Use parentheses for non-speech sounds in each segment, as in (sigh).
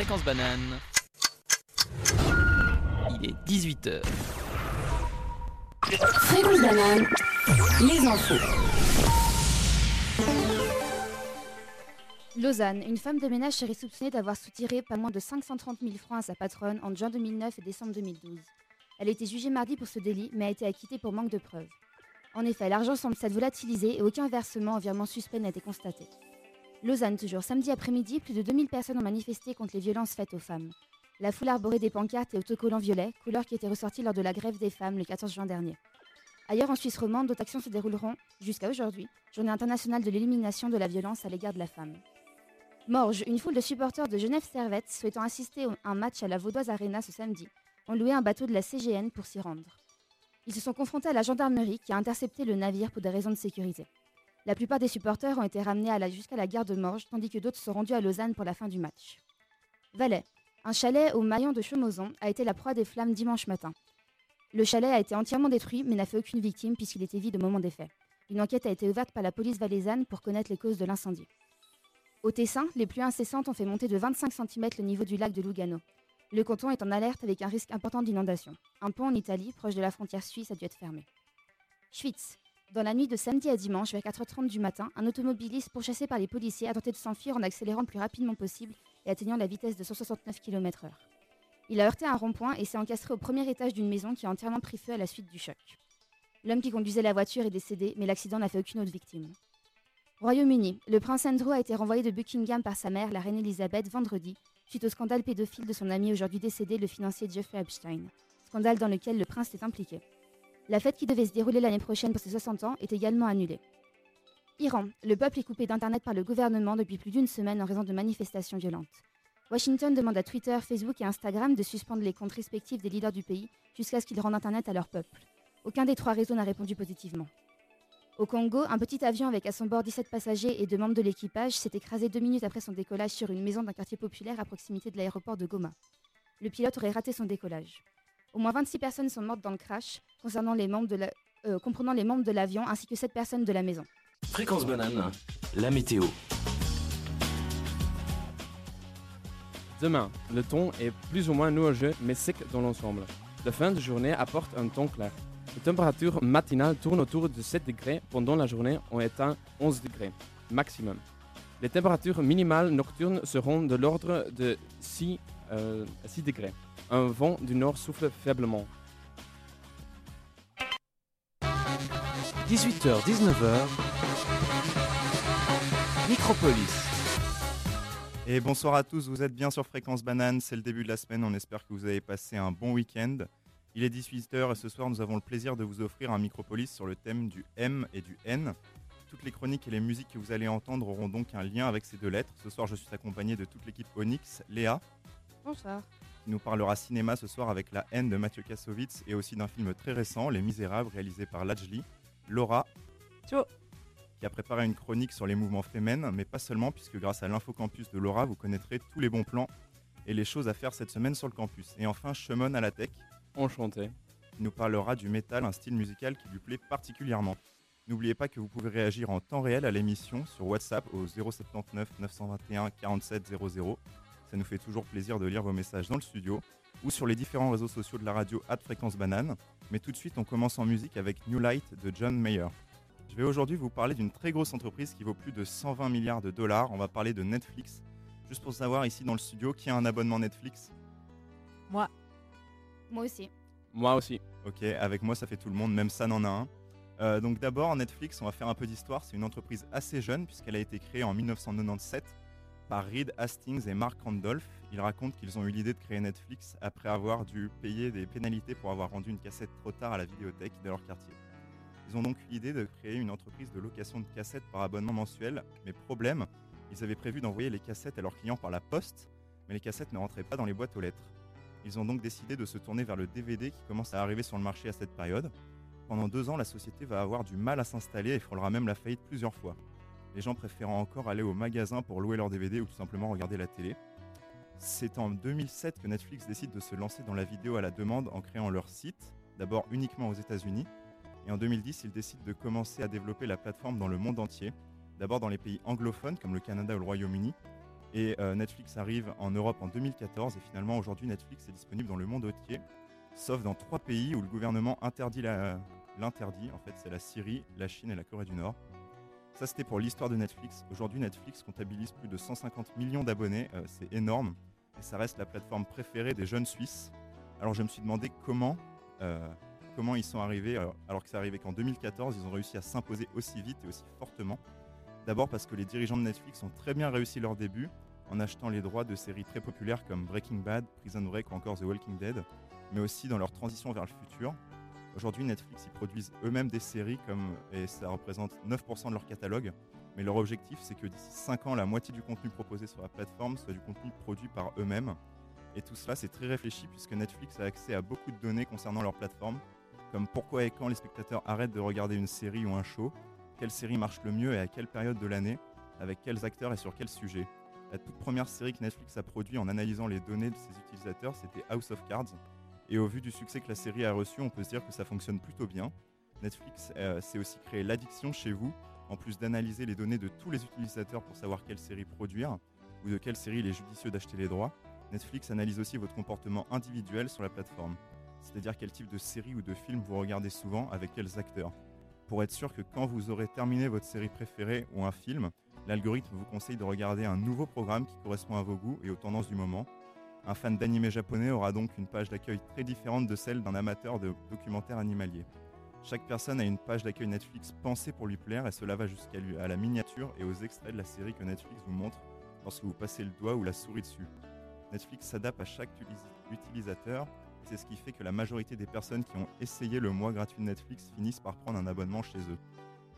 Fréquence banane. Il est 18h. Fréquence banane, les infos. Lausanne, une femme de ménage serait soupçonnée d'avoir soutiré pas moins de 530 000 francs à sa patronne en juin 2009 et décembre 2012. Elle a été jugée mardi pour ce délit, mais a été acquittée pour manque de preuves. En effet, l'argent semble s'être volatilisé et aucun versement en virement suspect n'a été constaté. Lausanne, toujours samedi après-midi, plus de 2000 personnes ont manifesté contre les violences faites aux femmes. La foule arborait des pancartes et autocollants violets, couleur qui était ressortie lors de la grève des femmes le 14 juin dernier. Ailleurs en Suisse romande, d'autres actions se dérouleront jusqu'à aujourd'hui, journée internationale de l'élimination de la violence à l'égard de la femme. Morges, une foule de supporters de Genève Servette souhaitant assister à un match à la Vaudoise Arena ce samedi, ont loué un bateau de la CGN pour s'y rendre. Ils se sont confrontés à la gendarmerie qui a intercepté le navire pour des raisons de sécurité. La plupart des supporters ont été ramenés jusqu'à la gare de Morges, tandis que d'autres sont rendus à Lausanne pour la fin du match. Valais, un chalet au maillon de Chaumozon a été la proie des flammes dimanche matin. Le chalet a été entièrement détruit mais n'a fait aucune victime puisqu'il était vide au moment des faits. Une enquête a été ouverte par la police valaisanne pour connaître les causes de l'incendie. Au Tessin, les pluies incessantes ont fait monter de 25 cm le niveau du lac de Lugano. Le canton est en alerte avec un risque important d'inondation. Un pont en Italie, proche de la frontière suisse, a dû être fermé. Schwitz. Dans la nuit de samedi à dimanche, vers 4h30 du matin, un automobiliste pourchassé par les policiers a tenté de s'enfuir en accélérant le plus rapidement possible et atteignant la vitesse de 169 km/h. Il a heurté un rond-point et s'est encastré au premier étage d'une maison qui a entièrement pris feu à la suite du choc. L'homme qui conduisait la voiture est décédé, mais l'accident n'a fait aucune autre victime. Royaume-Uni, le prince Andrew a été renvoyé de Buckingham par sa mère, la reine Elisabeth, vendredi, suite au scandale pédophile de son ami aujourd'hui décédé, le financier Jeffrey Epstein. Scandale dans lequel le prince est impliqué. La fête qui devait se dérouler l'année prochaine pour ses 60 ans est également annulée. Iran, le peuple est coupé d'Internet par le gouvernement depuis plus d'une semaine en raison de manifestations violentes. Washington demande à Twitter, Facebook et Instagram de suspendre les comptes respectifs des leaders du pays jusqu'à ce qu'ils rendent Internet à leur peuple. Aucun des trois réseaux n'a répondu positivement. Au Congo, un petit avion avec à son bord 17 passagers et deux membres de l'équipage s'est écrasé deux minutes après son décollage sur une maison d'un quartier populaire à proximité de l'aéroport de Goma. Le pilote aurait raté son décollage. Au moins 26 personnes sont mortes dans le crash, concernant les membres de la- euh, comprenant les membres de l'avion ainsi que 7 personnes de la maison. Fréquence banane, la météo. Demain, le temps est plus ou moins nuageux mais sec dans l'ensemble. La fin de journée apporte un temps clair. Les températures matinales tournent autour de 7 degrés pendant la journée ont atteint 11 degrés maximum. Les températures minimales nocturnes seront de l'ordre de 6, euh, 6 degrés. Un vent du nord souffle faiblement. 18h, 19h. Micropolis. Et bonsoir à tous, vous êtes bien sur Fréquence Banane, c'est le début de la semaine, on espère que vous avez passé un bon week-end. Il est 18h et ce soir nous avons le plaisir de vous offrir un Micropolis sur le thème du M et du N. Toutes les chroniques et les musiques que vous allez entendre auront donc un lien avec ces deux lettres. Ce soir je suis accompagné de toute l'équipe Onyx, Léa, Bonsoir. Qui nous parlera cinéma ce soir avec La haine de Mathieu Kassovitz et aussi d'un film très récent, Les Misérables, réalisé par Lajli, Laura, Ciao. qui a préparé une chronique sur les mouvements féminin, mais pas seulement, puisque grâce à l'infocampus de Laura, vous connaîtrez tous les bons plans et les choses à faire cette semaine sur le campus. Et enfin, Shemon à la tech, Enchanté. qui nous parlera du métal, un style musical qui lui plaît particulièrement. N'oubliez pas que vous pouvez réagir en temps réel à l'émission sur WhatsApp au 079 921 47 00. Ça nous fait toujours plaisir de lire vos messages dans le studio ou sur les différents réseaux sociaux de la radio at Fréquence Banane. Mais tout de suite, on commence en musique avec New Light de John Mayer. Je vais aujourd'hui vous parler d'une très grosse entreprise qui vaut plus de 120 milliards de dollars. On va parler de Netflix. Juste pour savoir ici dans le studio qui a un abonnement Netflix? Moi aussi. Moi aussi. Ok, avec moi ça fait tout le monde, même ça n'en a un. Euh, donc d'abord Netflix, on va faire un peu d'histoire. C'est une entreprise assez jeune puisqu'elle a été créée en 1997 par Reed Hastings et Mark Randolph. Ils racontent qu'ils ont eu l'idée de créer Netflix après avoir dû payer des pénalités pour avoir rendu une cassette trop tard à la vidéothèque de leur quartier. Ils ont donc eu l'idée de créer une entreprise de location de cassettes par abonnement mensuel, mais problème, ils avaient prévu d'envoyer les cassettes à leurs clients par la poste, mais les cassettes ne rentraient pas dans les boîtes aux lettres. Ils ont donc décidé de se tourner vers le DVD qui commence à arriver sur le marché à cette période. Pendant deux ans, la société va avoir du mal à s'installer et frôlera même la faillite plusieurs fois. Les gens préférant encore aller au magasin pour louer leur DVD ou tout simplement regarder la télé. C'est en 2007 que Netflix décide de se lancer dans la vidéo à la demande en créant leur site, d'abord uniquement aux États-Unis, et en 2010, ils décident de commencer à développer la plateforme dans le monde entier, d'abord dans les pays anglophones comme le Canada ou le Royaume-Uni, Et euh, Netflix arrive en Europe en 2014 et finalement aujourd'hui Netflix est disponible dans le monde entier, sauf dans trois pays où le gouvernement interdit l'interdit. En fait, c'est la Syrie, la Chine et la Corée du Nord. Ça, c'était pour l'histoire de Netflix. Aujourd'hui, Netflix comptabilise plus de 150 millions d'abonnés. euh, c'est énorme. Et ça reste la plateforme préférée des jeunes Suisses. Alors, je me suis demandé comment, euh, ils sont arrivés, alors, alors que c'est arrivé qu'en 2014, ils ont réussi à s'imposer aussi vite et aussi fortement. D'abord parce que les dirigeants de Netflix ont très bien réussi leur début en achetant les droits de séries très populaires comme Breaking Bad, Prison Break ou encore The Walking Dead, mais aussi dans leur transition vers le futur. Aujourd'hui, Netflix, ils produisent eux-mêmes des séries comme, et ça représente 9% de leur catalogue. Mais leur objectif, c'est que d'ici 5 ans, la moitié du contenu proposé sur la plateforme soit du contenu produit par eux-mêmes. Et tout cela, c'est très réfléchi puisque Netflix a accès à beaucoup de données concernant leur plateforme, comme pourquoi et quand les spectateurs arrêtent de regarder une série ou un show, quelle série marche le mieux et à quelle période de l'année, avec quels acteurs et sur quel sujet. La toute première série que Netflix a produite en analysant les données de ses utilisateurs, c'était House of Cards. Et au vu du succès que la série a reçu, on peut se dire que ça fonctionne plutôt bien. Netflix euh, aussi créé l'addiction chez vous, en plus d'analyser les données de tous les utilisateurs pour savoir quelle série produire ou de quelle série il est judicieux d'acheter les droits. Netflix analyse aussi votre comportement individuel sur la plateforme, c'est-à-dire quel type de série ou de film vous regardez souvent avec quels acteurs. Pour être sûr que quand vous aurez terminé votre série préférée ou un film, l'algorithme vous conseille de regarder un nouveau programme qui correspond à vos goûts et aux tendances du moment. Un fan d'animé japonais aura donc une page d'accueil très différente de celle d'un amateur de documentaires animaliers. Chaque personne a une page d'accueil Netflix pensée pour lui plaire et cela va jusqu'à la miniature et aux extraits de la série que Netflix vous montre lorsque vous passez le doigt ou la souris dessus. Netflix s'adapte à chaque utilisateur et c'est ce qui fait que la majorité des personnes qui ont essayé le mois gratuit de Netflix finissent par prendre un abonnement chez eux.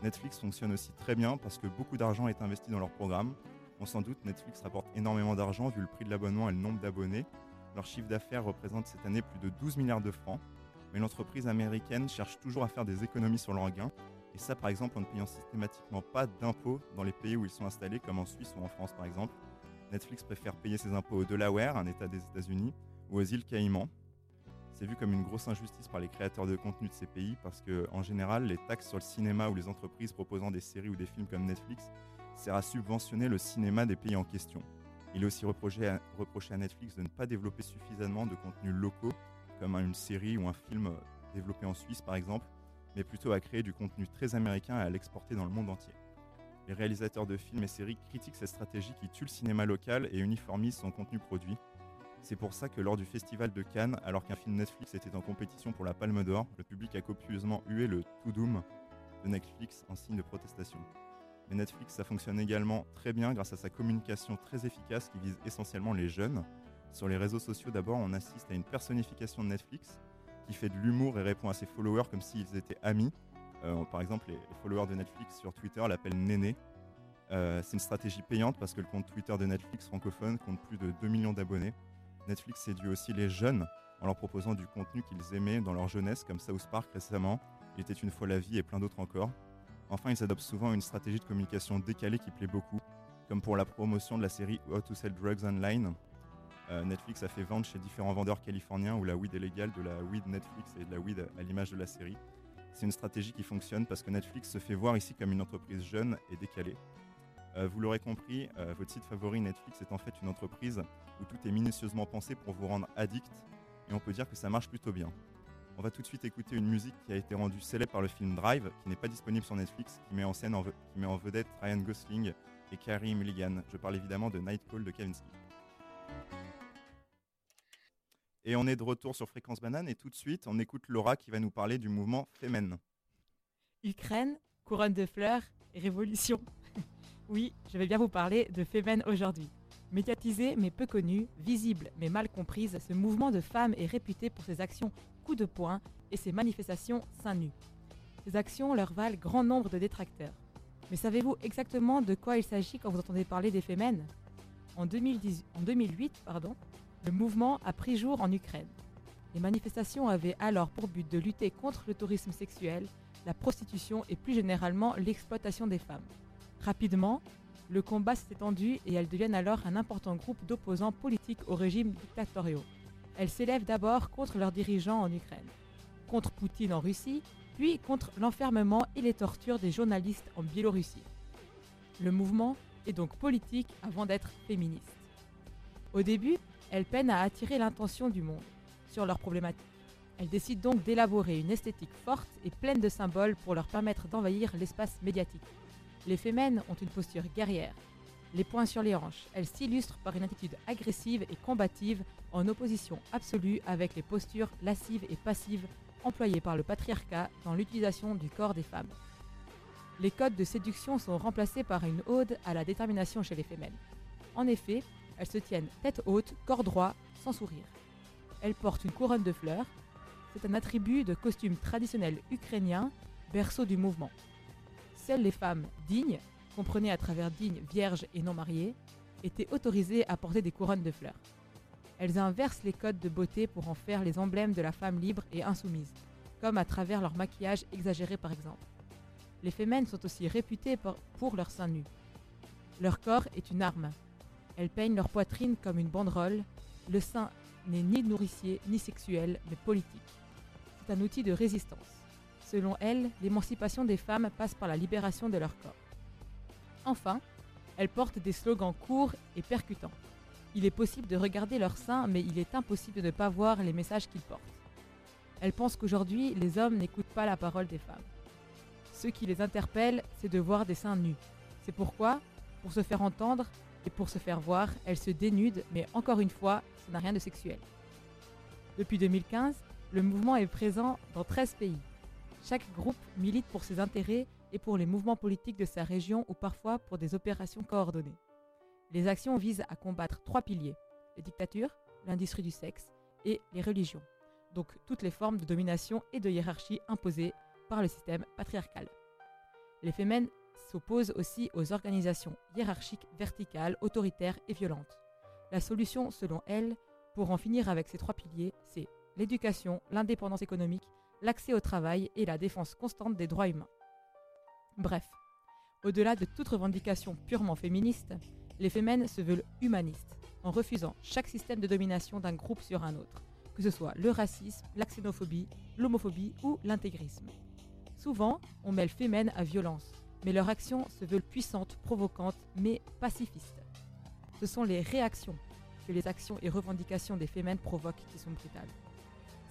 Netflix fonctionne aussi très bien parce que beaucoup d'argent est investi dans leur programme. On s'en doute, Netflix rapporte énormément d'argent vu le prix de l'abonnement et le nombre d'abonnés. Leur chiffre d'affaires représente cette année plus de 12 milliards de francs. Mais l'entreprise américaine cherche toujours à faire des économies sur leurs gains. Et ça, par exemple, en ne payant systématiquement pas d'impôts dans les pays où ils sont installés, comme en Suisse ou en France, par exemple. Netflix préfère payer ses impôts au Delaware, un État des États-Unis, ou aux îles Caïmans. C'est vu comme une grosse injustice par les créateurs de contenu de ces pays parce que, en général, les taxes sur le cinéma ou les entreprises proposant des séries ou des films comme Netflix sert à subventionner le cinéma des pays en question. Il est aussi reproché à, Netflix de ne pas développer suffisamment de contenus locaux, comme une série ou un film euh, développé en Suisse par exemple, mais plutôt à créer du contenu très américain et à l'exporter dans le monde entier. Les réalisateurs de films et séries critiquent cette stratégie qui tue le cinéma local et uniformise son contenu produit. C'est pour ça que lors du festival de Cannes, alors qu'un film Netflix était en compétition pour la Palme d'Or, le public a copieusement hué le To Doom de Netflix en signe de protestation. Mais Netflix, ça fonctionne également très bien grâce à sa communication très efficace qui vise essentiellement les jeunes. Sur les réseaux sociaux, d'abord, on assiste à une personnification de Netflix qui fait de l'humour et répond à ses followers comme s'ils étaient amis. Euh, par exemple, les, followers de Netflix sur Twitter l'appellent Néné. Euh, c'est une stratégie payante parce que le compte Twitter de Netflix francophone compte plus de 2 millions d'abonnés. Netflix séduit aussi les jeunes en leur proposant du contenu qu'ils aimaient dans leur jeunesse, comme South Park récemment, Il était une fois la vie et plein d'autres encore. Enfin, ils adoptent souvent une stratégie de communication décalée qui plaît beaucoup, comme pour la promotion de la série How to Sell Drugs Online. Euh, Netflix a fait vendre chez différents vendeurs californiens où la weed est légale de la weed Netflix et de la weed à l'image de la série. C'est une stratégie qui fonctionne parce que Netflix se fait voir ici comme une entreprise jeune et décalée. Euh, vous l'aurez compris, euh, votre site favori Netflix est en fait une entreprise où tout est minutieusement pensé pour vous rendre addict et on peut dire que ça marche plutôt bien. On va tout de suite écouter une musique qui a été rendue célèbre par le film Drive, qui n'est pas disponible sur Netflix, qui met en scène qui met en vedette Ryan Gosling et Carey Mulligan. Je parle évidemment de Night Call de Kavinsky. Et on est de retour sur Fréquence Banane et tout de suite on écoute Laura qui va nous parler du mouvement Femen. Ukraine, couronne de fleurs révolution. (laughs) oui, je vais bien vous parler de Femen aujourd'hui. Médiatisé mais peu connu, visible mais mal comprise, ce mouvement de femmes est réputé pour ses actions coup de poing et ses manifestations seins nus. Ces actions leur valent grand nombre de détracteurs. Mais savez-vous exactement de quoi il s'agit quand vous entendez parler des Femen en, 2010 en 2008, pardon, le mouvement a pris jour en Ukraine. Les manifestations avaient alors pour but de lutter contre le tourisme sexuel, la prostitution et plus généralement l'exploitation des femmes. Rapidement, le combat s'est étendu et elles deviennent alors un important groupe d'opposants politiques au régime dictatoriaux. Elles s'élèvent d'abord contre leurs dirigeants en Ukraine, contre Poutine en Russie, puis contre l'enfermement et les tortures des journalistes en Biélorussie. Le mouvement et donc politique avant d'être féministe. Au début, elles peinent à attirer l'attention du monde sur leurs problématiques. Elles décident donc d'élaborer une esthétique forte et pleine de symboles pour leur permettre d'envahir l'espace médiatique. Les femmes ont une posture guerrière, les poings sur les hanches. Elles s'illustrent par une attitude agressive et combative en opposition absolue avec les postures lascives et passives employées par le patriarcat dans l'utilisation du corps des femmes. Les codes de séduction sont remplacés par une ode à la détermination chez les femmes. En effet, elles se tiennent tête haute, corps droit, sans sourire. Elles portent une couronne de fleurs. C'est un attribut de costume traditionnel ukrainien, berceau du mouvement. Seules les femmes dignes, comprenez à travers dignes, vierges et non mariées, étaient autorisées à porter des couronnes de fleurs. Elles inversent les codes de beauté pour en faire les emblèmes de la femme libre et insoumise, comme à travers leur maquillage exagéré par exemple. Les femmes sont aussi réputées pour, leurs seins nus. Leur corps est une arme. Elles peignent leur poitrine comme une banderole. Le sein n'est ni nourricier ni sexuel, mais politique. C'est un outil de résistance. Selon elles, l'émancipation des femmes passe par la libération de leur corps. Enfin, elles portent des slogans courts et percutants. Il est possible de regarder leurs seins, mais il est impossible de ne pas voir les messages qu'ils portent. Elles pensent qu'aujourd'hui, les hommes n'écoutent pas la parole des femmes. Ce qui les interpelle, c'est de voir des seins nus. C'est pourquoi, pour se faire entendre et pour se faire voir, elles se dénudent, mais encore une fois, ça n'a rien de sexuel. Depuis 2015, le mouvement est présent dans 13 pays. Chaque groupe milite pour ses intérêts et pour les mouvements politiques de sa région ou parfois pour des opérations coordonnées. Les actions visent à combattre trois piliers, les dictatures, l'industrie du sexe et les religions, donc toutes les formes de domination et de hiérarchie imposées par le système patriarcal. Les femmes s'opposent aussi aux organisations hiérarchiques verticales, autoritaires et violentes. La solution, selon elles, pour en finir avec ces trois piliers, c'est l'éducation, l'indépendance économique, l'accès au travail et la défense constante des droits humains. Bref, au-delà de toute revendication purement féministe, les femmes se veulent humanistes, en refusant chaque système de domination d'un groupe sur un autre, que ce soit le racisme, la xénophobie, l'homophobie ou l'intégrisme. Souvent, on mêle femmes à violence, mais leurs actions se veulent puissantes, provocantes, mais pacifistes. Ce sont les réactions que les actions et revendications des femmes provoquent qui sont brutales.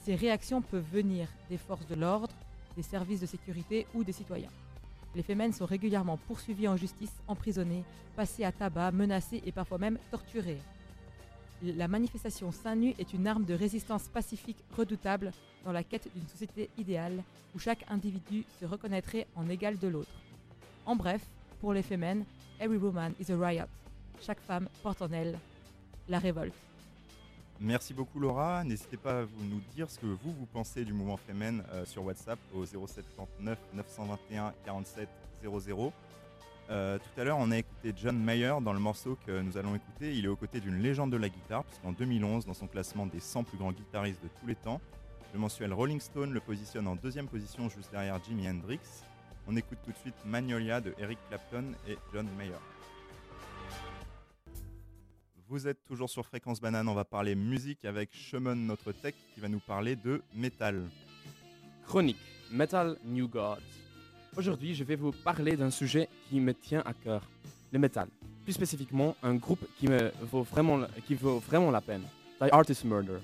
Ces réactions peuvent venir des forces de l'ordre, des services de sécurité ou des citoyens. Les femmes sont régulièrement poursuivies en justice, emprisonnées, passées à tabac, menacées et parfois même torturées. La manifestation seins nus est une arme de résistance pacifique redoutable dans la quête d'une société idéale où chaque individu se reconnaîtrait en égal de l'autre. En bref, pour les femmes, every woman is a riot. Chaque femme porte en elle la révolte. Merci beaucoup Laura. N'hésitez pas à vous nous dire ce que vous, vous pensez du mouvement Femen euh, sur WhatsApp au 0739 921 47 00. Euh, tout à l'heure, on a écouté John Mayer dans le morceau que nous allons écouter. Il est aux côtés d'une légende de la guitare, puisqu'en 2011, dans son classement des 100 plus grands guitaristes de tous les temps, le mensuel Rolling Stone le positionne en deuxième position juste derrière Jimi Hendrix. On écoute tout de suite Magnolia de Eric Clapton et John Mayer. Vous êtes toujours sur Fréquence Banane, on va parler musique avec Shemon, notre tech, qui va nous parler de métal. Chronique Metal New Gods. Aujourd'hui, je vais vous parler d'un sujet qui me tient à cœur, le métal. Plus spécifiquement, un groupe qui, me vaut, vraiment, qui vaut vraiment la peine, The Artist Murder.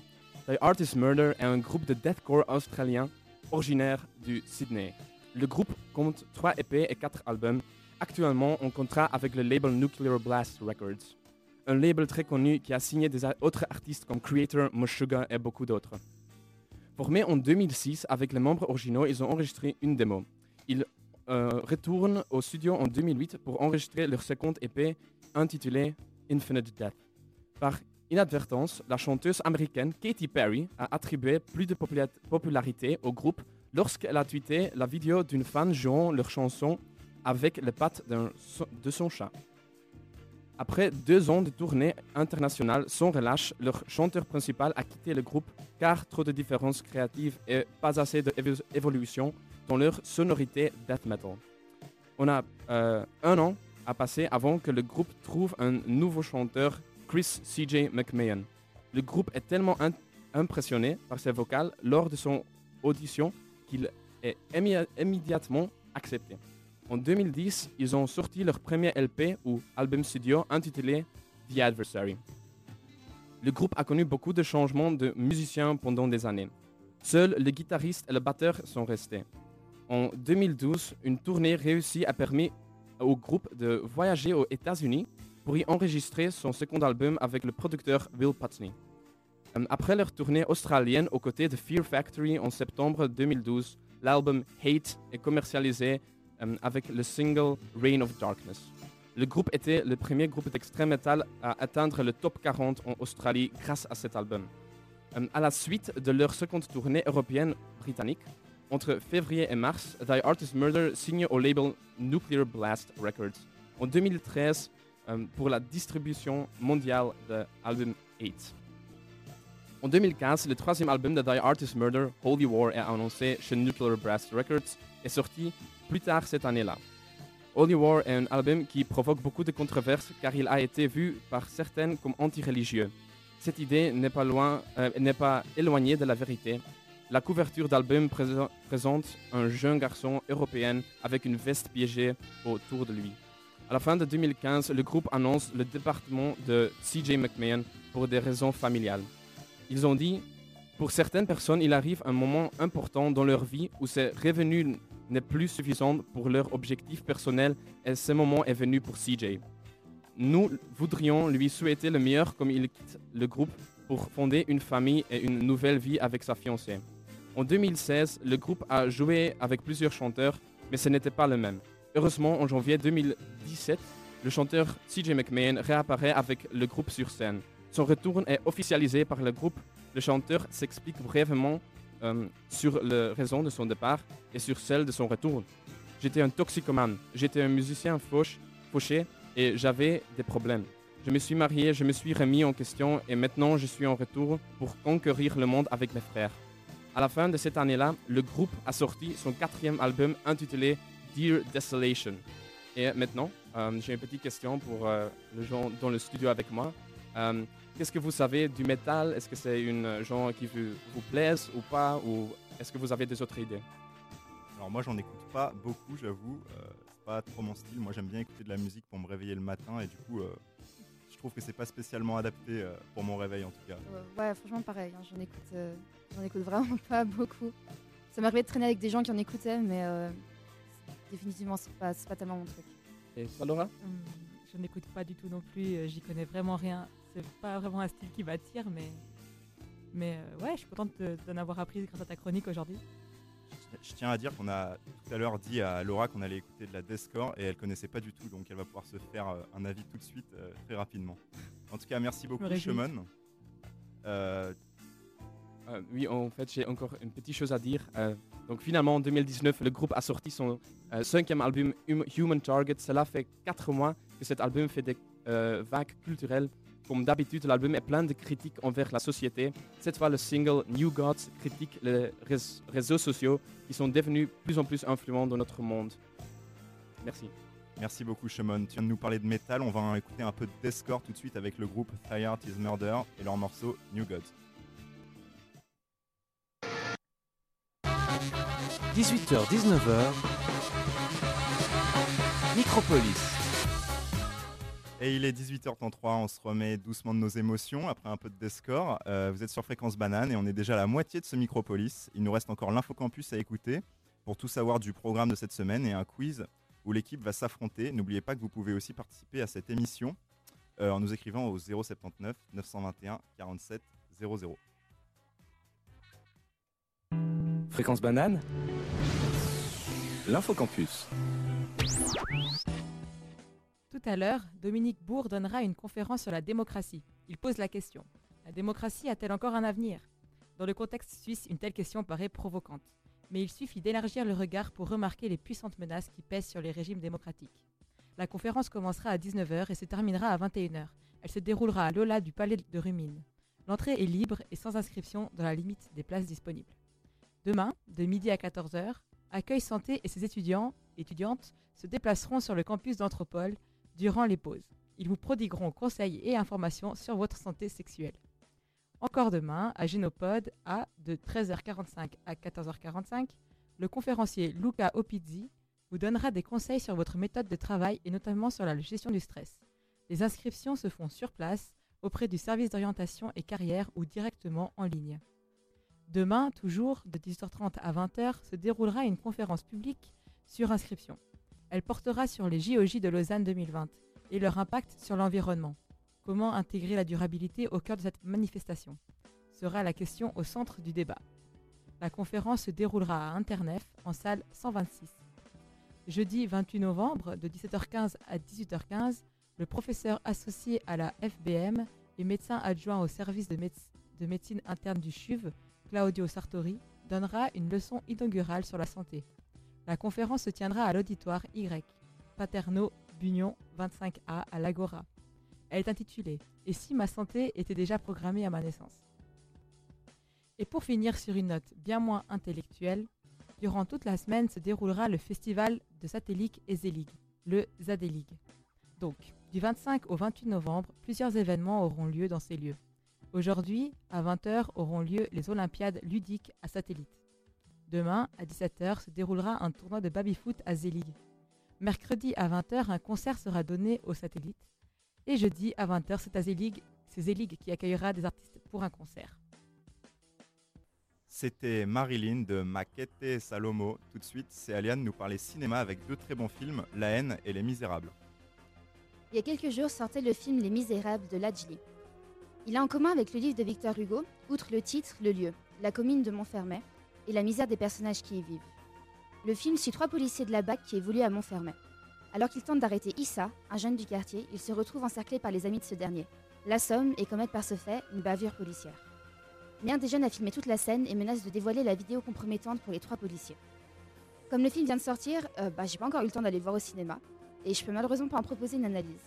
The Artist Murder est un groupe de deathcore australien originaire du Sydney. Le groupe compte 3 EP et 4 albums, actuellement en contrat avec le label Nuclear Blast Records un label très connu qui a signé des autres artistes comme Creator, Meshuggah et beaucoup d'autres. Formé en 2006 avec les membres originaux, ils ont enregistré une démo. Ils euh, retournent au studio en 2008 pour enregistrer leur seconde EP intitulée Infinite Death. Par inadvertance, la chanteuse américaine Katy Perry a attribué plus de popularité au groupe lorsqu'elle a tweeté la vidéo d'une fan jouant leur chanson avec les pattes de son chat. Après deux ans de tournée internationale sans relâche, leur chanteur principal a quitté le groupe car trop de différences créatives et pas assez d'évolution dans leur sonorité death metal. On a euh, un an à passer avant que le groupe trouve un nouveau chanteur, Chris CJ McMahon. Le groupe est tellement impressionné par ses vocales lors de son audition qu'il est immédiatement accepté. En 2010, ils ont sorti leur premier LP ou album studio intitulé The Adversary. Le groupe a connu beaucoup de changements de musiciens pendant des années. Seuls le guitariste et le batteur sont restés. En 2012, une tournée réussie a permis au groupe de voyager aux États-Unis pour y enregistrer son second album avec le producteur Will Putney. Euh, Après leur tournée australienne aux côtés de Fear Factory en septembre 2012, l'album Hate est commercialisé euh, avec le single Reign of Darkness. Le groupe était le premier groupe d'extrême metal à atteindre le top 40 en Australie grâce à cet album. Euh, à la suite de leur seconde tournée européenne britannique, entre février et mars, The Artist Murder signe au label Nuclear Blast Records en 2013 euh, pour la distribution mondiale de l'album 8. En 2015, le troisième album de The Artist Murder, Holy War, est annoncé chez Nuclear Blast Records et sorti plus tard cette année-là. Holy War est un album qui provoque beaucoup de controverses car il a été vu par certaines comme anti-religieux. Cette idée n'est pas, euh, pas éloignée de la vérité. La couverture d'album présen- présente un jeune garçon européen avec une veste piégée autour de lui. À la fin de 2015, le groupe annonce le département de CJ McMahon pour des raisons familiales. Ils ont dit Pour certaines personnes, il arrive un moment important dans leur vie où ces revenus n'est plus suffisant pour leur objectif personnel et ce moment est venu pour CJ. Nous voudrions lui souhaiter le meilleur comme il quitte le groupe pour fonder une famille et une nouvelle vie avec sa fiancée. En 2016, le groupe a joué avec plusieurs chanteurs, mais ce n'était pas le même. Heureusement, en janvier 2017, le chanteur CJ McMahon réapparaît avec le groupe sur scène. Son retour est officialisé par le groupe. Le chanteur s'explique brièvement euh, sur les raisons de son départ et sur celle de son retour. J'étais un toxicomane, j'étais un musicien fauché et j'avais des problèmes. Je me suis marié, je me suis remis en question et maintenant je suis en retour pour conquérir le monde avec mes frères. À la fin de cette année-là, le groupe a sorti son quatrième album intitulé Dear Desolation. Et maintenant, euh, j'ai une petite question pour euh, les gens dans le studio avec moi. Euh, Qu'est-ce que vous savez du métal? Est-ce que c'est une genre qui vous, vous plaise ou pas? Ou est-ce que vous avez des autres idées? Alors moi j'en écoute pas beaucoup j'avoue, euh, c'est pas trop mon style, moi j'aime bien écouter de la musique pour me réveiller le matin et du coup euh, je trouve que c'est pas spécialement adapté euh, pour mon réveil en tout cas. Euh, ouais, franchement, pareil. hein, j'en écoute, euh, j'en écoute vraiment (laughs) pas beaucoup. Ça m'arrivait de traîner avec des gens qui en écoutaient, mais euh, définitivement, c'est pas, c'est pas tellement mon truc. Et toi, Laura? Hum, je n'écoute pas du tout non plus, euh, j'y connais vraiment rien. C'est pas vraiment un style qui m'attire, mais, mais euh, ouais, je suis contente de- d'en avoir appris grâce à ta chronique aujourd'hui. Je tiens à dire qu'on a tout à l'heure dit à Laura qu'on allait écouter de la deathcore et elle connaissait pas du tout donc elle va pouvoir se faire euh, un avis tout de suite euh, très rapidement. En tout cas merci beaucoup. Shimon. Euh, Euh, oui, en fait, j'ai encore une petite chose à dire. Euh, donc, finalement, en 2019, le groupe a sorti son euh, cinquième album, Hum- Human Target. Cela fait quatre mois que cet album fait des euh, vagues culturelles. Comme d'habitude, l'album est plein de critiques envers la société. Cette fois, le single New Gods critique les rés- réseaux sociaux qui sont devenus plus en plus influents dans notre monde. Merci. Merci beaucoup Shimon. Tu viens de nous parler de métal, on va écouter un peu de deathcore tout de suite avec le groupe Thy Art Is Murder et leur morceau New Gods. 18h-19h, Micropolis. Et il est 18h33, on se remet doucement de nos émotions après un peu de Descore. Euh, vous êtes sur Fréquence Banane et on est déjà à la moitié de ce Micropolis. Il nous reste encore l'Infocampus à écouter pour tout savoir du programme de cette semaine et un quiz où l'équipe va s'affronter. N'oubliez pas que vous pouvez aussi participer à cette émission euh, en nous écrivant au 079 921 47 00. Fréquence banane. L'infocampus. Tout à l'heure, Dominique Bourg donnera une conférence sur la démocratie. Il pose la question La démocratie a-t-elle encore un avenir? Dans le contexte suisse, une telle question paraît provocante. Mais il suffit d'élargir le regard pour remarquer les puissantes menaces qui pèsent sur les régimes démocratiques. La conférence commencera à 19h et se terminera à 21h. Elle se déroulera à l'Ola du Palais de Rumine. L'entrée est libre et sans inscription dans la limite des places disponibles. Demain, de midi à 14h, Accueil Santé et ses étudiants étudiantes se déplaceront sur le campus d'Anthropole durant les pauses. Ils vous prodigueront conseils et informations sur votre santé sexuelle. Encore demain, à Génopode, à de 13h45 à 14h45, le conférencier Luca Opizzi vous donnera des conseils sur votre méthode de travail et notamment sur la gestion du stress. Les inscriptions se font sur place, auprès du service d'orientation et carrière ou directement en ligne. Demain, toujours, de 18h30 à 20h, se déroulera une conférence publique sur inscription. Elle portera sur les JOJ de Lausanne 2020 et leur impact sur l'environnement. Comment intégrer la durabilité au cœur de cette manifestation? Sera la question au centre du débat. La conférence se déroulera à Internef en salle 126. Jeudi 28 novembre de 17h15 à 18h15, le professeur associé à la FBM et médecin adjoint au service de, méde- de médecine interne du CHUV, Claudio Sartori, donnera une leçon inaugurale sur la santé. La conférence se tiendra à l'auditoire Y, Paterno, Bunion 25A à l'Agora. Elle est intitulée Et si ma santé était déjà programmée à ma naissance? Et pour finir sur une note bien moins intellectuelle, durant toute la semaine se déroulera le festival de satellite et Zelig, le Zadelig. Donc, du 25 au 28 novembre, plusieurs événements auront lieu dans ces lieux. Aujourd'hui, à 20h, auront lieu les Olympiades ludiques à satellite. Demain, à 17h, se déroulera un tournoi de baby-foot à Zelig. Mercredi à 20h, un concert sera donné au satellite. Et jeudi à 20h, c'est à Zelig, c'est Zelig qui accueillera des artistes pour un concert. C'était Marilyn de Maquette Salomo. Tout de suite, c'est Aliane nous parler cinéma avec deux très bons films, La haine et Les Misérables. Il y a quelques jours sortait le film Les Misérables de Lajli. Il a en commun avec le livre de Victor Hugo, outre le titre, le lieu, la commune de Montfermeil, et la misère des personnages qui y vivent. Le film suit trois policiers de la BAC qui évoluent à Montfermeil. Alors qu'ils tentent d'arrêter Issa, un jeune du quartier, ils se retrouvent encerclés par les amis de ce dernier, l'assomment et commettent par ce fait une bavure policière. L'un des jeunes a filmé toute la scène et menace de dévoiler la vidéo compromettante pour les trois policiers. Comme le film vient de sortir, euh, bah, j'ai pas encore eu le temps d'aller le voir au cinéma, et je peux malheureusement pas en proposer une analyse.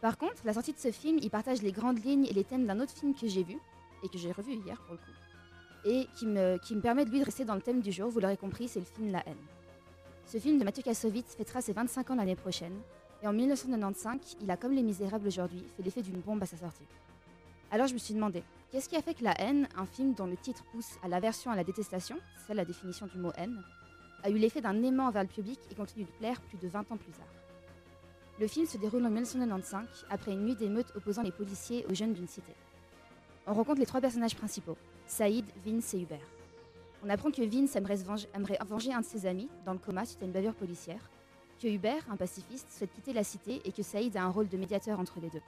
Par contre, la sortie de ce film, il partage les grandes lignes et les thèmes d'un autre film que j'ai vu, et que j'ai revu hier pour le coup, et qui me, permet de lui dresser dans le thème du jour, vous l'aurez compris, c'est le film La haine. Ce film de Mathieu Kassovitz fêtera ses 25 ans l'année prochaine, et en 1995, il a, comme Les Misérables aujourd'hui, fait l'effet d'une bombe à sa sortie. Alors je me suis demandé, qu'est-ce qui a fait que La haine, un film dont le titre pousse à l'aversion à la détestation, c'est la définition du mot haine, a eu l'effet d'un aimant envers le public et continue de plaire plus de 20 ans plus tard. Le film se déroule en 1995, après une nuit d'émeutes opposant les policiers aux jeunes d'une cité. On rencontre les trois personnages principaux, Saïd, Vince et Hubert. On apprend que Vince aimerait, venger, un de ses amis, dans le coma suite à une bavure policière, que Hubert, un pacifiste, souhaite quitter la cité et que Saïd a un rôle de médiateur entre les deux.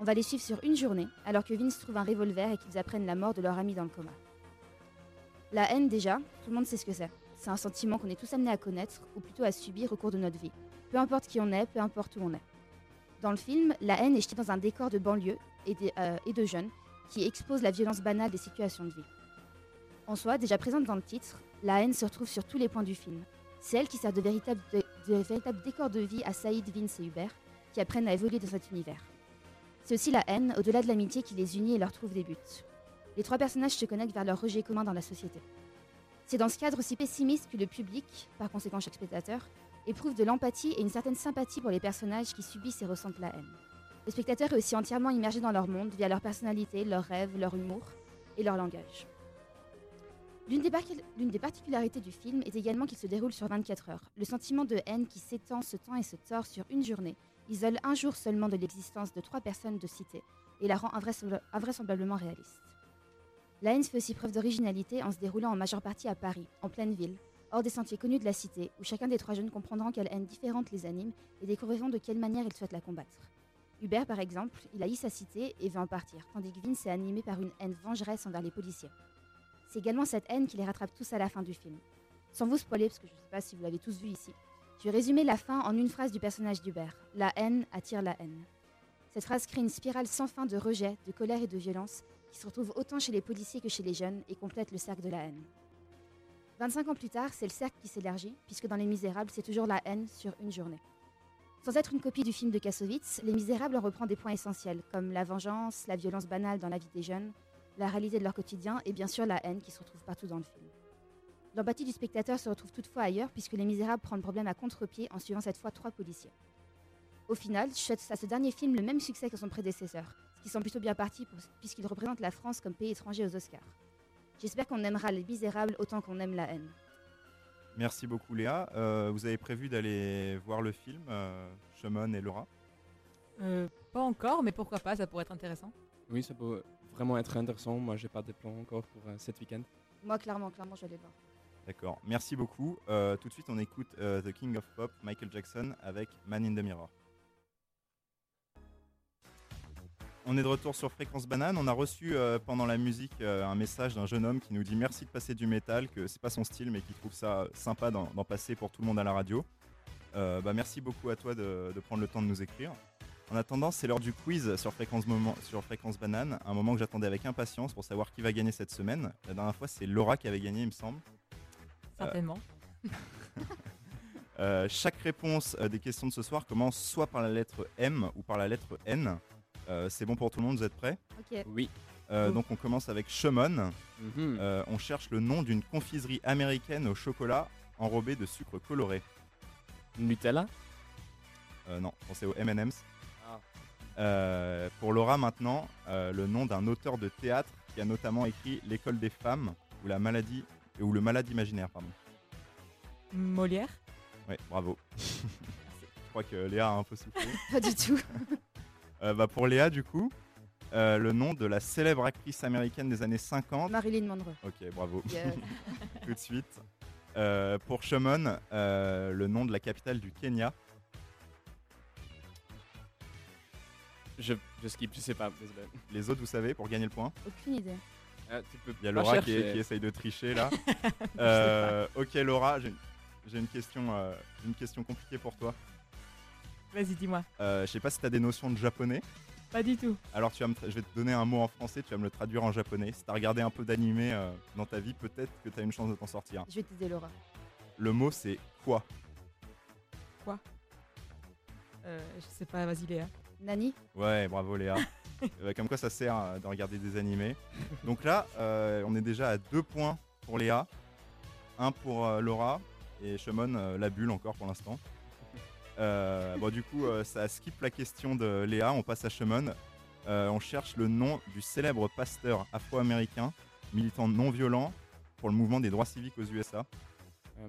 On va les suivre sur une journée, alors que Vince trouve un revolver et qu'ils apprennent la mort de leur ami dans le coma. La haine, déjà, tout le monde sait ce que c'est. C'est un sentiment qu'on est tous amenés à connaître, ou plutôt à subir au cours de notre vie. Peu importe qui on est, peu importe où on est. Dans le film, la haine est jetée dans un décor de banlieue et, euh, et de jeunes qui expose la violence banale des situations de vie. En soi, déjà présente dans le titre, la haine se retrouve sur tous les points du film. C'est elle qui sert de véritable, décor de vie à Saïd, Vince et Hubert, qui apprennent à évoluer dans cet univers. C'est aussi la haine, au-delà de l'amitié, qui les unit et leur trouve des buts. Les trois personnages se connectent vers leur rejet commun dans la société. C'est dans ce cadre aussi pessimiste que le public, par conséquent chaque spectateur, éprouve de l'empathie et une certaine sympathie pour les personnages qui subissent et ressentent la haine. Le spectateur est aussi entièrement immergé dans leur monde via leur personnalité, leurs rêves, leur humour et leur langage. L'une des, particularités du film est également qu'il se déroule sur 24 heures. Le sentiment de haine qui s'étend, se tend et se tord sur une journée isole un jour seulement de l'existence de trois personnes de cité et la rend invraisemblable- invraisemblablement réaliste. La haine fait aussi preuve d'originalité en se déroulant en majeure partie à Paris, en pleine ville, hors des sentiers connus de la cité, où chacun des trois jeunes comprendront quelle haine différente les anime et découvriront de quelle manière ils souhaitent la combattre. Hubert, par exemple, il haït sa cité et veut en partir, tandis que Vince est animé par une haine vengeresse envers les policiers. C'est également cette haine qui les rattrape tous à la fin du film. Sans vous spoiler, parce que je ne sais pas si vous l'avez tous vu ici, je vais résumer la fin en une phrase du personnage d'Hubert. La haine attire la haine. Cette phrase crée une spirale sans fin de rejet, de colère et de violence qui se retrouve autant chez les policiers que chez les jeunes et complète le cercle de la haine. 25 ans plus tard, c'est le cercle qui s'élargit, puisque dans Les Misérables, c'est toujours la haine sur une journée. Sans être une copie du film de Kassovitz, Les Misérables en reprend des points essentiels, comme la vengeance, la violence banale dans la vie des jeunes, la réalité de leur quotidien et bien sûr la haine qui se retrouve partout dans le film. L'empathie du spectateur se retrouve toutefois ailleurs, puisque Les Misérables prend le problème à contre-pied en suivant cette fois trois policiers. Au final, souhaite à ce dernier film le même succès que son prédécesseur, ce qui semble plutôt bien parti puisqu'il représente la France comme pays étranger aux Oscars. J'espère qu'on aimera Les Misérables autant qu'on aime la haine. Merci beaucoup Léa. Euh, vous avez prévu d'aller voir le film euh, et Laura? Euh, pas encore, mais pourquoi pas, ça pourrait être intéressant. Oui, ça peut vraiment être intéressant. Moi, j'ai pas de plan encore pour euh, cet week-end. Moi, clairement, clairement, je vais aller voir. D'accord, merci beaucoup. Euh, tout de suite, on écoute euh, The King of Pop, Michael Jackson, avec Man in the Mirror. On est de retour sur Fréquence Banane. On a reçu euh, pendant la musique euh, un message d'un jeune homme qui nous dit merci de passer du métal, que c'est pas son style, mais qui trouve ça sympa d'en passer pour tout le monde à la radio. Euh, bah, merci beaucoup à toi de, de prendre le temps de nous écrire. En attendant, c'est l'heure du quiz sur Fréquence, Moment- sur Fréquence Banane, un moment que j'attendais avec impatience pour savoir qui va gagner cette semaine. La dernière fois, c'est Laura qui avait gagné, il me semble. Certainement. Euh, (laughs) chaque réponse euh, des questions de ce soir commence soit par la lettre M ou par la lettre N. Euh, c'est bon pour tout le monde, vous êtes prêts? Ok. Oui. Euh, Donc on commence avec Shemon. Mhm. Euh, on cherche le nom d'une confiserie américaine au chocolat enrobée de sucre coloré. Nutella? Euh, non, pensez aux M&M's. Ah. Euh, pour Laura maintenant, euh, le nom d'un auteur de théâtre qui a notamment écrit L'école des femmes ou la maladie ou le malade imaginaire, pardon. Molière? Ouais, bravo. (laughs) Je crois que Léa a un peu soufflé. Pas du tout. (laughs) Euh, bah, pour Léa, du coup, euh, le nom de la célèbre actrice américaine des années 50. Marilyn Monroe. Ok, bravo. Yeah. (laughs) Tout de suite. Euh, pour Shomon, euh, le nom de la capitale du Kenya. je, je skip, je sais pas. Désolé. Les autres, vous savez, pour gagner le point. Aucune idée. Ah, tu peux Il y a Laura qui, essaye de tricher là. (laughs) Euh, ok, Laura, j'ai j'ai une, question, euh, une question compliquée pour toi. Vas-y, dis-moi. Euh, je sais pas si tu as des notions de japonais. Pas du tout. Alors tu vas me tra- je vais te donner un mot en français, tu vas me le traduire en japonais. Si tu as regardé un peu d'animé euh, dans ta vie, peut-être que tu as une chance de t'en sortir. Je vais t'aider, Laura. Le mot c'est quoi? Euh, je sais pas, vas-y, Léa. Nani? Ouais, bravo Léa. (laughs) Euh, comme quoi ça sert euh, de regarder des animés. Donc là, euh, on est déjà à deux points pour Léa, un pour euh, Laura et Shemon euh, la bulle encore pour l'instant. Euh, bon du coup, euh, ça skip la question de Léa, on passe à Shemon. Euh, on cherche le nom du célèbre pasteur afro-américain, militant non violent pour le mouvement des droits civiques aux USA.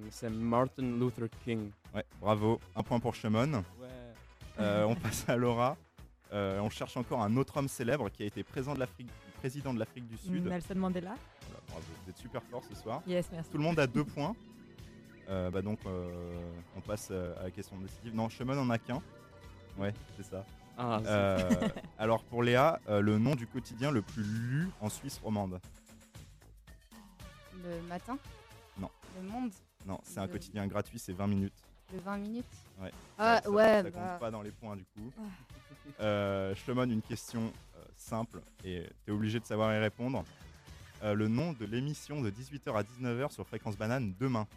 C'est Martin Luther King. Ouais, bravo, un point pour Shemon. Ouais. Euh, on (laughs) passe à Laura. Euh, on cherche encore un autre homme célèbre qui a été président de l'Afrique, président de l'Afrique du Sud. Nelson Mandela Voilà, bravo, vous êtes super fort ce soir. Yes, merci. Tout le monde a deux points. Euh, bah donc, euh, on passe euh, à la question décisive. Non, Shemon en a qu'un. Ouais, c'est ça. Ah, Euh, alors pour Léa, euh, le nom du quotidien le plus lu en Suisse romande. Le matin Non. Le monde Non, c'est un Le- quotidien gratuit, c'est 20 minutes. Le 20 minutes Ouais. Ah, ça, ouais, Ça bah. compte pas dans les points du coup. Ah. (laughs) Euh, une question euh, simple et tu es obligé de savoir y répondre. Euh, le nom de l'émission de 18h à 19h sur Fréquence Banane demain.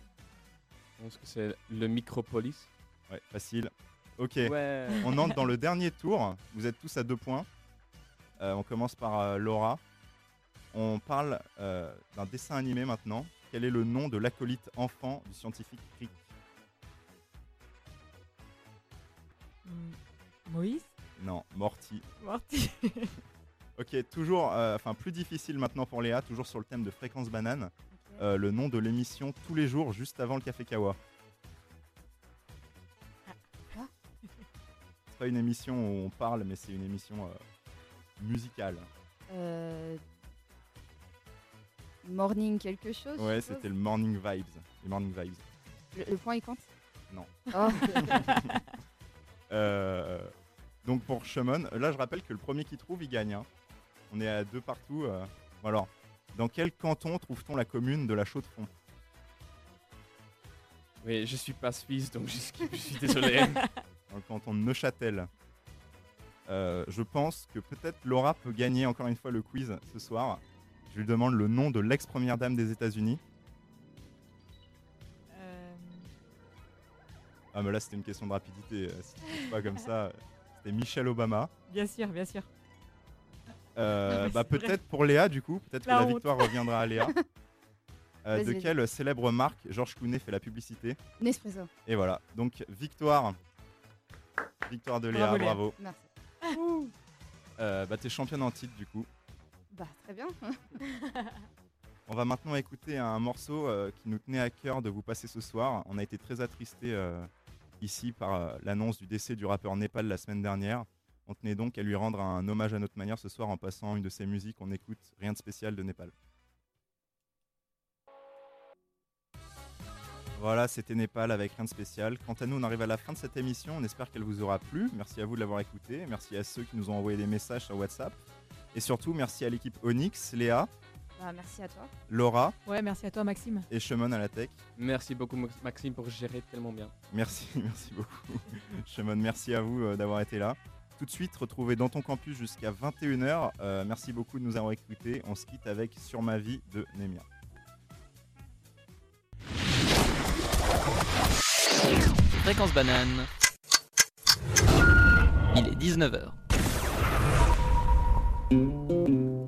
Je pense que c'est le Micropolis. Ouais, facile. Ok. Ouais. On entre dans le dernier tour. Vous êtes tous à deux points. Euh, on commence par euh, Laura. On parle euh, d'un dessin animé maintenant. Quel est le nom de l'acolyte enfant du scientifique Crick Hmm, Moïse Non, Morty. Morty (laughs) Ok, toujours, euh, enfin plus difficile maintenant pour Léa, toujours sur le thème de fréquence banane. Euh, le nom de l'émission tous les jours juste avant le café Kawa. Quoi? (laughs) C'est pas une émission où on parle, mais c'est une émission euh, musicale. Euh, Morning quelque chose Ouais, je c'était le Morning Vibes. Les Morning Vibes. le, le point il compte? Non. Oh, (laughs) Euh, donc pour Shemon, là je rappelle que le premier qui trouve, il gagne. hein. On est à deux partout. euh. Bon, alors, dans quel canton trouve-t-on la commune de la Chaux-de-Fonds? Oui, je suis pas suisse, donc je, skip, je suis désolé. (laughs) Dans le canton de Neuchâtel. Euh, je pense que peut-être Laura peut gagner encore une fois le quiz ce soir. Je lui demande le nom de l'ex-première dame des États-Unis. Euh, Ah, mais là c'était une question de rapidité. euh, Si tu trouves pas comme ça, c'était Michelle Obama. Bien sûr, bien sûr. Euh, Ah, bah, peut-être pour Léa, du coup. Peut-être que La victoire reviendra à Léa. (laughs) Euh, de quelle célèbre marque Georges Clooney fait la publicité Nespresso. Et voilà. Donc, victoire. Victoire de Léa, Bravo, Léa. bravo. Merci. Euh, bah, t'es championne en titre, du coup. Bah, très bien. (laughs) On va maintenant écouter un morceau qui nous tenait à cœur de vous passer ce soir. On a été très attristés ici par l'annonce du décès du rappeur Népal la semaine dernière. On tenait donc à lui rendre un hommage à notre manière ce soir en passant une de ses musiques. On écoute Rien de spécial de Népal. Voilà, c'était Népal avec rien de spécial. Quant à nous, on arrive à la fin de cette émission. On espère qu'elle vous aura plu. Merci à vous de l'avoir écouté. Merci à ceux qui nous ont envoyé des messages sur WhatsApp. Et surtout, merci à l'équipe Onyx, Léa, Bah, merci à toi. Laura Ouais, merci à toi, Maxime. et Shemon à la tech. Merci beaucoup, Max- Maxime, pour gérer tellement bien. Merci, (laughs) merci beaucoup. Shemon, merci à vous euh, d'avoir été là. Tout de suite, retrouvez dans ton campus jusqu'à 21h. Euh, merci beaucoup de nous avoir écoutés. On se quitte avec Sur ma vie de Nemia. Fréquence banane. Il est 19h.